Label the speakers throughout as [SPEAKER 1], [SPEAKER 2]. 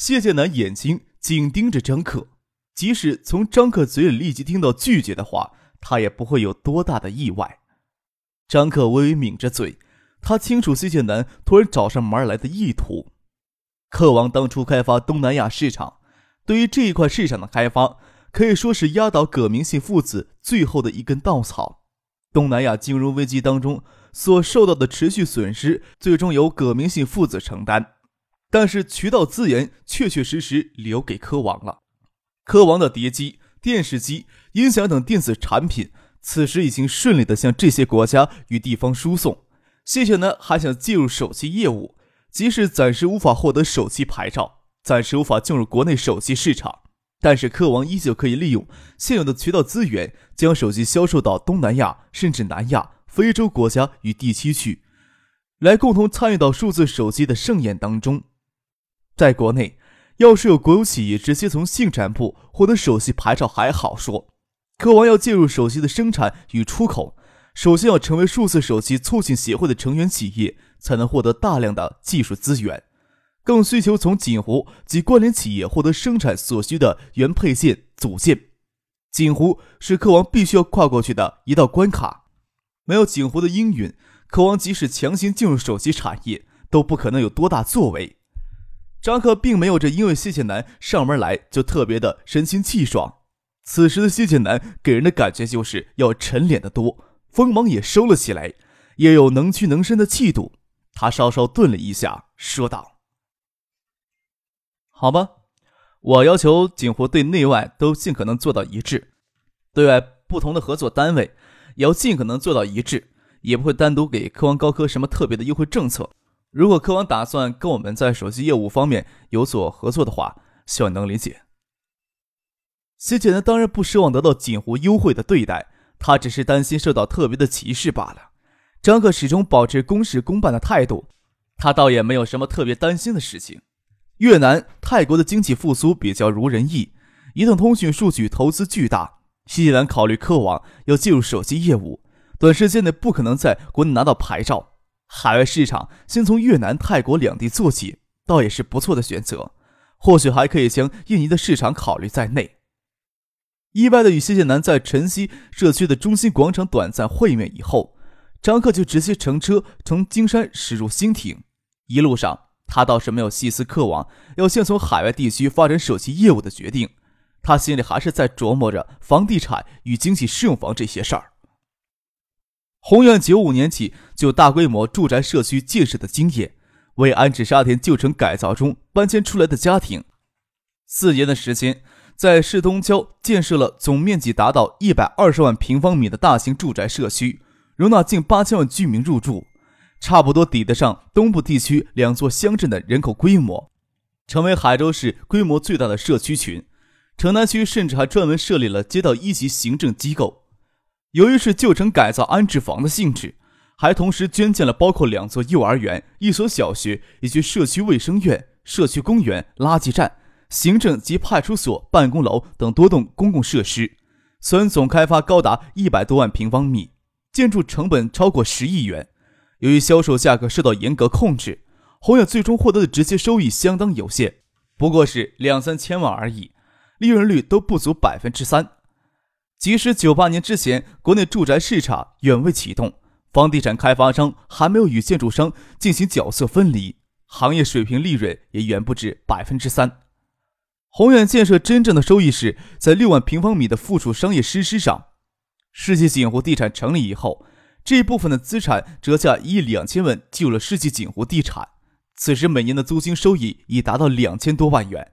[SPEAKER 1] 谢剑南眼睛紧盯着张克，即使从张克嘴里立即听到拒绝的话，他也不会有多大的意外。张克微微抿着嘴，他清楚谢剑南突然找上门来的意图。克王当初开发东南亚市场，对于这一块市场的开发，可以说是压倒葛明信父子最后的一根稻草。东南亚金融危机当中所受到的持续损失，最终由葛明信父子承担。但是渠道资源确确实实留给科王了。科王的碟机、电视机、音响等电子产品，此时已经顺利的向这些国家与地方输送。谢谢呢，还想介入手机业务，即使暂时无法获得手机牌照，暂时无法进入国内手机市场，但是科王依旧可以利用现有的渠道资源，将手机销售到东南亚甚至南亚、非洲国家与地区去，来共同参与到数字手机的盛宴当中。在国内，要是有国有企业直接从信产部获得手机牌照还好说，科王要介入手机的生产与出口，首先要成为数字手机促进协会的成员企业，才能获得大量的技术资源，更需求从锦湖及关联企业获得生产所需的原配件组件。锦湖是科王必须要跨过去的一道关卡，没有锦湖的应允，科王即使强行进入手机产业，都不可能有多大作为。张克并没有这因为谢剑南上门来就特别的神清气爽。此时的谢剑南给人的感觉就是要沉敛的多，锋芒也收了起来，也有能屈能伸的气度。他稍稍顿了一下，说道：“好吧，我要求锦湖对内外都尽可能做到一致，对外不同的合作单位也要尽可能做到一致，也不会单独给科王高科什么特别的优惠政策。”如果科王打算跟我们在手机业务方面有所合作的话，希望能理解。谢剑南当然不奢望得到锦湖优惠的对待，他只是担心受到特别的歧视罢了。张克始终保持公事公办的态度，他倒也没有什么特别担心的事情。越南、泰国的经济复苏比较如人意，移动通讯数据投资巨大。新西兰考虑科网要进入手机业务，短时间内不可能在国内拿到牌照。海外市场先从越南、泰国两地做起，倒也是不错的选择。或许还可以将印尼的市场考虑在内。意外的与谢谢南在晨曦社区的中心广场短暂会面以后，张克就直接乘车从金山驶入新亭。一路上，他倒是没有细思客往要先从海外地区发展手机业务的决定，他心里还是在琢磨着房地产与经济适用房这些事儿。宏远九五年起就大规模住宅社区建设的经验，为安置沙田旧城改造中搬迁出来的家庭。四年的时间，在市东郊建设了总面积达到一百二十万平方米的大型住宅社区，容纳近八千万居民入住，差不多抵得上东部地区两座乡镇的人口规模，成为海州市规模最大的社区群。城南区甚至还专门设立了街道一级行政机构。由于是旧城改造安置房的性质，还同时捐建了包括两座幼儿园、一所小学以及社区卫生院、社区公园、垃圾站、行政及派出所办公楼等多栋公共设施，虽然总开发高达一百多万平方米，建筑成本超过十亿元。由于销售价格受到严格控制，宏远最终获得的直接收益相当有限，不过是两三千万而已，利润率都不足百分之三。即使九八年之前，国内住宅市场远未启动，房地产开发商还没有与建筑商进行角色分离，行业水平利润也远不止百分之三。宏远建设真正的收益是在六万平方米的附属商业设施上。世纪锦湖地产成立以后，这一部分的资产折价一亿两千万进入了世纪锦湖地产，此时每年的租金收益已达到两千多万元。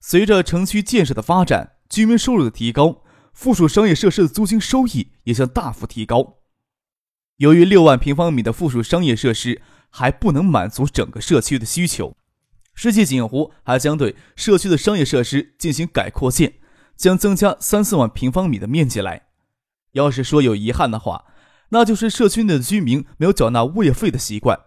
[SPEAKER 1] 随着城区建设的发展，居民收入的提高。附属商业设施的租金收益也将大幅提高。由于六万平方米的附属商业设施还不能满足整个社区的需求，世纪锦湖还将对社区的商业设施进行改扩建，将增加三四万平方米的面积来。要是说有遗憾的话，那就是社区内的居民没有缴纳物业费的习惯。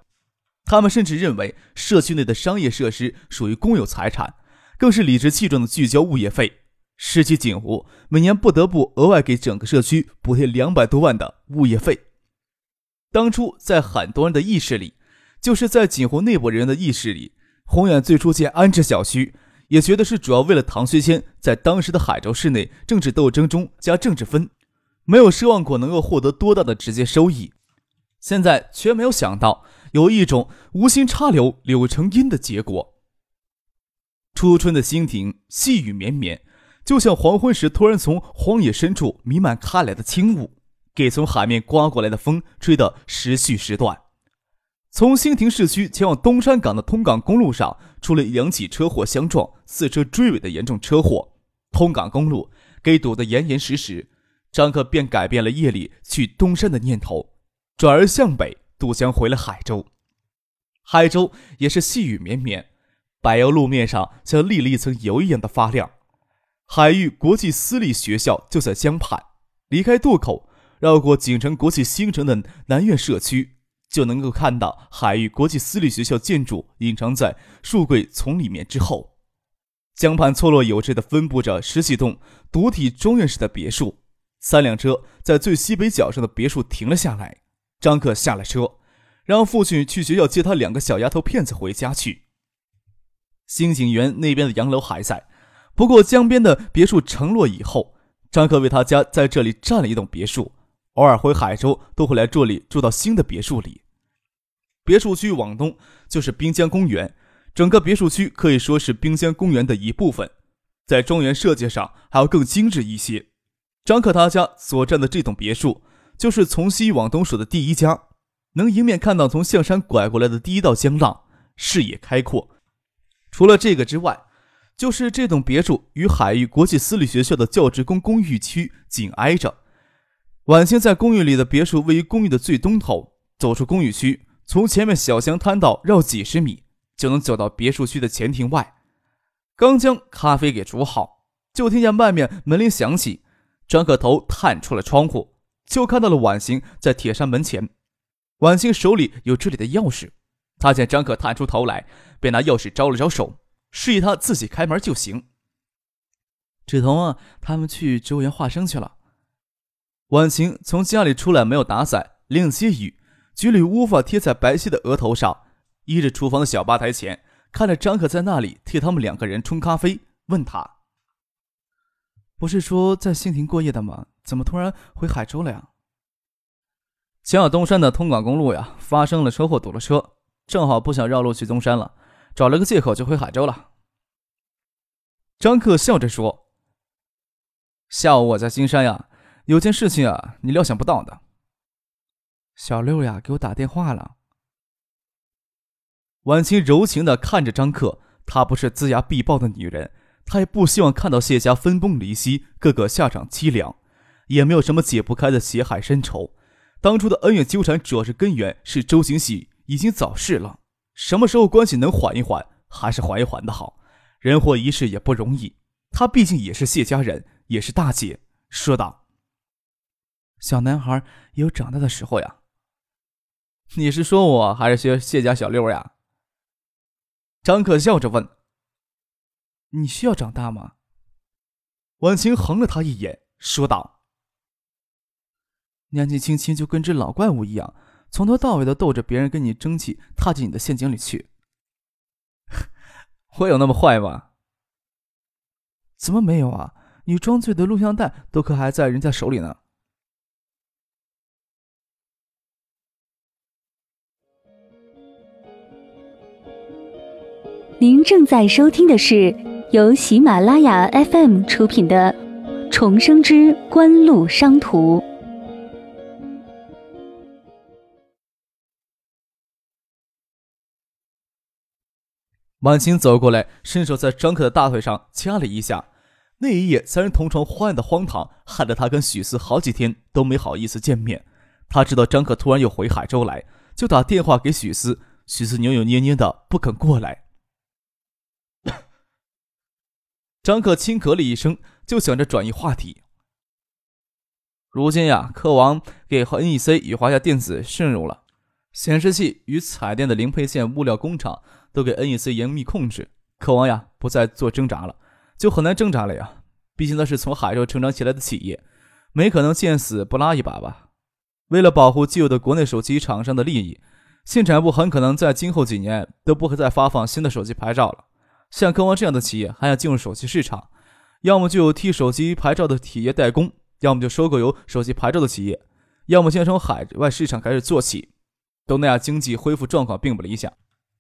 [SPEAKER 1] 他们甚至认为社区内的商业设施属于公有财产，更是理直气壮的拒交物业费。世纪锦湖每年不得不额外给整个社区补贴两百多万的物业费。当初在很多人的意识里，就是在锦湖内部人的意识里，宏远最初建安置小区，也觉得是主要为了唐学谦在当时的海州市内政治斗争中加政治分，没有奢望过能够获得多大的直接收益。现在却没有想到有一种无心插柳柳成荫的结果。初春的蜻蜓，细雨绵绵。就像黄昏时突然从荒野深处弥漫开来的轻雾，给从海面刮过来的风吹得时续时断。从兴亭市区前往东山港的通港公路上，出了两起车祸相撞、四车追尾的严重车祸。通港公路给堵得严严实实，张克便改变了夜里去东山的念头，转而向北渡江回了海州。海州也是细雨绵绵，柏油路面上像沥了一层油一样的发亮。海域国际私立学校就在江畔，离开渡口，绕过锦城国际新城的南苑社区，就能够看到海域国际私立学校建筑隐藏在树桂丛里面之后。江畔错落有致地分布着十几栋独体中院式的别墅。三辆车在最西北角上的别墅停了下来。张克下了车，让父亲去学校接他两个小丫头片子回家去。新景园那边的洋楼还在。不过江边的别墅承落以后，张克为他家在这里占了一栋别墅，偶尔回海州都会来这里住到新的别墅里。别墅区往东就是滨江公园，整个别墅区可以说是滨江公园的一部分，在庄园设计上还要更精致一些。张克他家所占的这栋别墅，就是从西往东数的第一家，能迎面看到从象山拐过来的第一道江浪，视野开阔。除了这个之外，就是这栋别墅与海域国际私立学校的教职工公寓区紧挨着。晚清在公寓里的别墅位于公寓的最东头，走出公寓区，从前面小巷摊道绕几十米，就能走到别墅区的前庭外。刚将咖啡给煮好，就听见外面门铃响起。张可头探出了窗户，就看到了婉晴在铁山门前。婉晴手里有这里的钥匙，他见张可探出头来，便拿钥匙招了招手。示意他自己开门就行。
[SPEAKER 2] 芷彤啊，他们去植物园画生去了。
[SPEAKER 1] 婉晴从家里出来，没有打伞，淋了些雨，几缕乌发贴在白皙的额头上，依着厨房的小吧台前，看着张可在那里替他们两个人冲咖啡，问他：“
[SPEAKER 2] 不是说在兴亭过夜的吗？怎么突然回海州了呀？”
[SPEAKER 1] 前往东山的通港公路呀，发生了车祸，堵了车，正好不想绕路去东山了。找了个借口就回海州了。张克笑着说：“下午我在金山呀，有件事情啊，你料想不到的。”
[SPEAKER 2] 小六呀，给我打电话了。
[SPEAKER 1] 婉清柔情的看着张克，她不是龇牙必报的女人，她也不希望看到谢家分崩离析，个个下场凄凉，也没有什么解不开的血海深仇。当初的恩怨纠缠，主要是根源是周行喜已经早逝了。什么时候关系能缓一缓，还是缓一缓的好。人活一世也不容易，她毕竟也是谢家人，也是大姐，说道：“
[SPEAKER 2] 小男孩有长大的时候呀。”
[SPEAKER 1] 你是说我还是学谢家小六呀？张可笑着问：“
[SPEAKER 2] 你需要长大吗？”
[SPEAKER 1] 婉晴横了他一眼，说道：“
[SPEAKER 2] 年纪轻轻就跟只老怪物一样。”从头到尾的逗着别人跟你争气，踏进你的陷阱里去。
[SPEAKER 1] 我有那么坏吗？
[SPEAKER 2] 怎么没有啊？你装醉的录像带都可还在人家手里呢。
[SPEAKER 3] 您正在收听的是由喜马拉雅 FM 出品的《重生之官路商途》。
[SPEAKER 1] 满清走过来，伸手在张克的大腿上掐了一下。那一夜，三人同床欢爱的荒唐，害得他跟许思好几天都没好意思见面。他知道张克突然又回海州来，就打电话给许思。许思扭扭捏捏的不肯过来。张克轻咳了一声，就想着转移话题。如今呀，科王给 NEC 与华夏电子渗入了，显示器与彩电的零配件物料工厂都给 NEC 严密控制。科王呀，不再做挣扎了，就很难挣扎了呀。毕竟那是从海州成长起来的企业，没可能见死不拉一把吧？为了保护既有的国内手机厂商的利益，信产部很可能在今后几年都不会再发放新的手机牌照了。像科王这样的企业还想进入手机市场，要么就有替手机牌照的企业代工。要么就收购有手机牌照的企业，要么先从海外市场开始做起。东南亚经济恢复状况并不理想，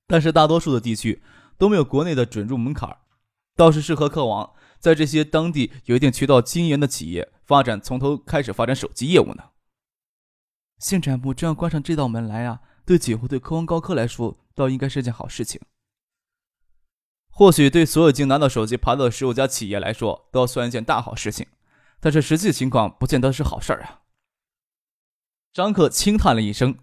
[SPEAKER 1] 但是大多数的地区都没有国内的准入门槛，倒是适合客王在这些当地有一定渠道经营的企业发展，从头开始发展手机业务呢。
[SPEAKER 2] 信产部这样关上这道门来啊，对几乎、对科王高科来说，倒应该是件好事情。
[SPEAKER 1] 或许对所有已经拿到手机牌照的十五家企业来说，都要算一件大好事情。但是实际情况不见得是好事儿啊。张克轻叹了一声：“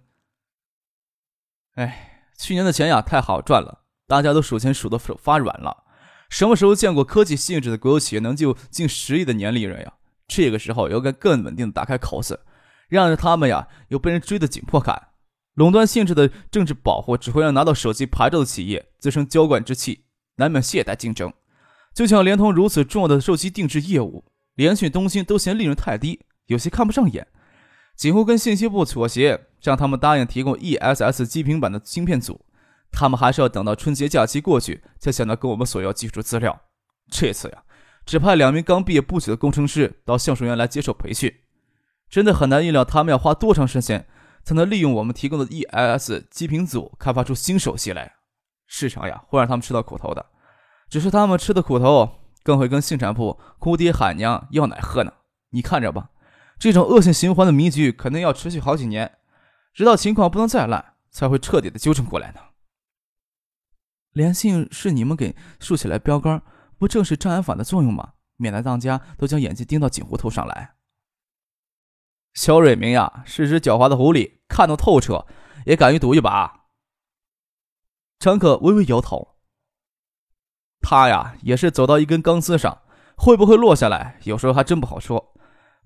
[SPEAKER 1] 哎，去年的钱呀太好赚了，大家都数钱数的手发软了。什么时候见过科技性质的国有企业能就近十亿的年利润呀？这个时候要该更稳定的打开口子，让着他们呀有被人追的紧迫感。垄断性质的政治保护只会让拿到手机牌照的企业滋生娇惯之气，难免懈怠竞争。就像联通如此重要的手机定制业务。”联讯、东兴都嫌利润太低，有些看不上眼。几乎跟信息部妥协，让他们答应提供 ESS 基平板的芯片组。他们还是要等到春节假期过去，才想到跟我们索要技术资料。这次呀，只派两名刚毕业不久的工程师到橡树园来接受培训。真的很难预料他们要花多长时间，才能利用我们提供的 ESS 基频组开发出新手机来。市场呀，会让他们吃到苦头的。只是他们吃的苦头。更会跟信产部哭爹喊娘要奶喝呢，你看着吧，这种恶性循环的迷局肯定要持续好几年，直到情况不能再烂，才会彻底的纠正过来呢。
[SPEAKER 2] 联信是你们给竖起来标杆，不正是障眼法的作用吗？免得大家都将眼睛盯到锦湖头上来。
[SPEAKER 1] 肖瑞明呀，是只狡猾的狐狸，看得透彻，也敢于赌一把。张可微微摇头。他呀，也是走到一根钢丝上，会不会落下来，有时候还真不好说。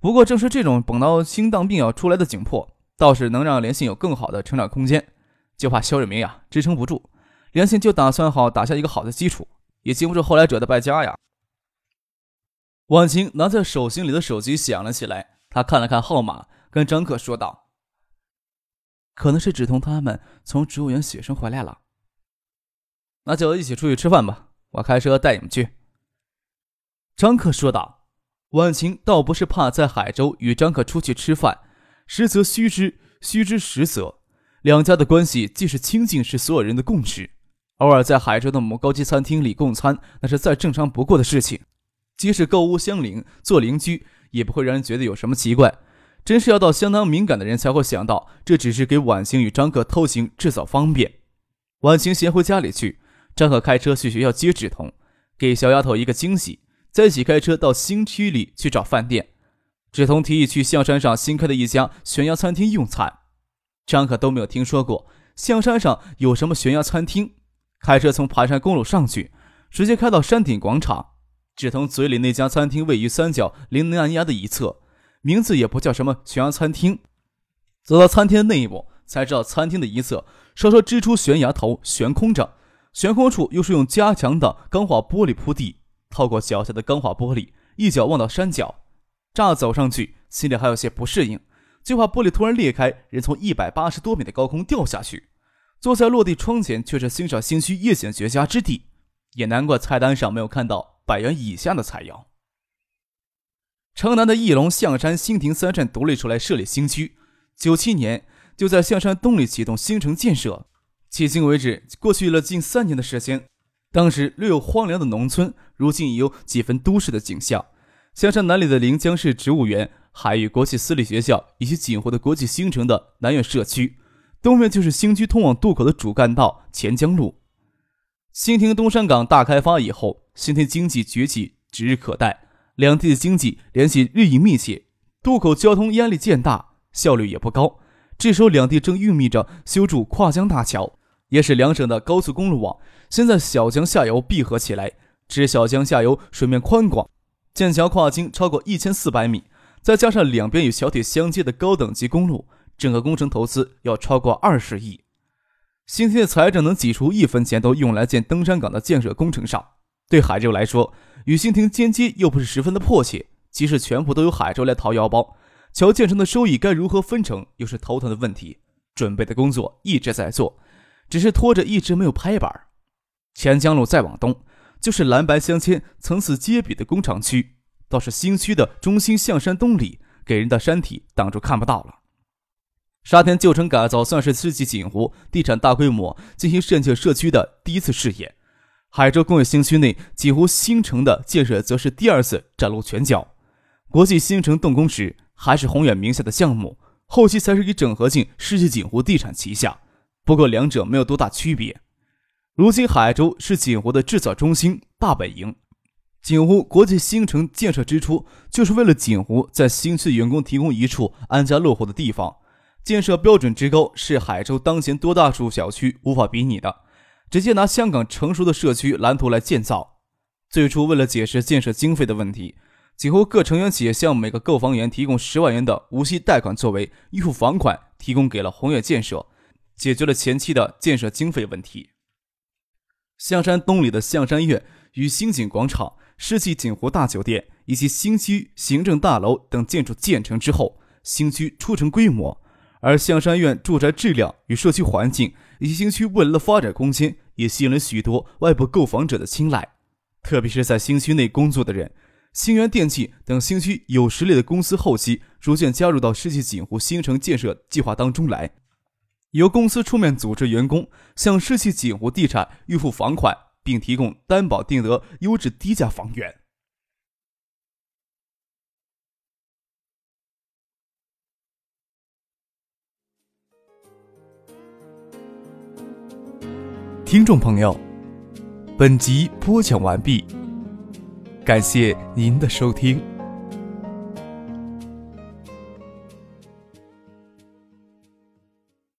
[SPEAKER 1] 不过，正是这种等到心脏病要出来的紧迫，倒是能让联信有更好的成长空间。就怕肖瑞明呀支撑不住，联信就打算好打下一个好的基础，也经不住后来者的败家呀。婉晴拿在手心里的手机响了起来，他看了看号码，跟张克说道：“
[SPEAKER 2] 可能是芷彤他们从植物园写生回来了，
[SPEAKER 1] 那就一起出去吃饭吧。”我开车带你们去。”张克说道。婉晴倒不是怕在海州与张克出去吃饭，实则虚之，虚之实则。两家的关系既是亲近，是所有人的共识。偶尔在海州的某高级餐厅里共餐，那是再正常不过的事情。即使购物相邻，做邻居，也不会让人觉得有什么奇怪。真是要到相当敏感的人才会想到，这只是给婉晴与张克偷情制造方便。婉晴先回家里去。张可开车去学校接芷彤，给小丫头一个惊喜，再一起开车到新区里去找饭店。志同提议去象山上新开的一家悬崖餐厅用餐，张可都没有听说过象山上有什么悬崖餐厅。开车从盘山公路上去，直接开到山顶广场。志同嘴里那家餐厅位于三角临南崖的一侧，名字也不叫什么悬崖餐厅。走到餐厅的内部，才知道餐厅的一侧稍稍支出悬崖头悬空着。悬空处又是用加强的钢化玻璃铺地，透过脚下的钢化玻璃，一脚望到山脚。乍走上去，心里还有些不适应，就怕玻璃突然裂开，人从一百八十多米的高空掉下去。坐在落地窗前，却是欣赏新区夜景绝佳之地。也难怪菜单上没有看到百元以下的菜肴。城南的翼龙象山新亭三站独立出来设立新区，九七年就在象山东里启动新城建设。迄今为止，过去了近三年的时间。当时略有荒凉的农村，如今已有几分都市的景象。香山南里的临江市植物园、海域国际私立学校以及锦湖的国际新城的南苑社区，东面就是新区通往渡口的主干道钱江路。新亭东山港大开发以后，新亭经济崛起指日可待。两地的经济联系日益密切，渡口交通压力渐大，效率也不高。这时候，两地正运密着修筑跨江大桥。也使两省的高速公路网先在小江下游闭合起来，知小江下游水面宽广，建桥跨径超过一千四百米，再加上两边与小铁相接的高等级公路，整个工程投资要超过二十亿。新天的财政能挤出一分钱都用来建登山岗的建设工程上，对海州来说，与新亭间接又不是十分的迫切。即使全部都由海州来掏腰包，桥建成的收益该如何分成，又是头疼的问题。准备的工作一直在做，只是拖着一直没有拍板。钱江路再往东，就是蓝白相间、层次皆比的工厂区，倒是新区的中心象山东里，给人的山体挡住看不到了。沙田旧城改造算是世纪锦湖地产大规模进行渗建社区的第一次试验，海州工业新区内几乎新城的建设则是第二次崭露拳脚。国际新城动工时还是宏远名下的项目，后期才是以整合进世纪锦湖地产旗下，不过两者没有多大区别。如今海州是锦湖的制造中心大本营，锦湖国际新城建设之初就是为了锦湖在新区员工提供一处安家落户的地方。建设标准之高是海州当前多大数小区无法比拟的，直接拿香港成熟的社区蓝图来建造。最初为了解释建设经费的问题，几乎各成员企业向每个购房员提供十万元的无息贷款作为预付房款，提供给了宏远建设，解决了前期的建设经费问题。象山东里的象山苑与新景广场、世纪锦湖大酒店以及新区行政大楼等建筑建成之后，新区初成规模。而象山苑住宅质量与社区环境，以及新区未来的发展空间，也吸引了许多外部购房者的青睐。特别是在新区内工作的人，新源电器等新区有实力的公司，后期逐渐加入到世纪锦湖新城建设计划当中来。由公司出面组织员工向世纪锦湖地产预付房款，并提供担保定得优质低价房源。听众朋友，本集播讲完毕，感谢您的收听。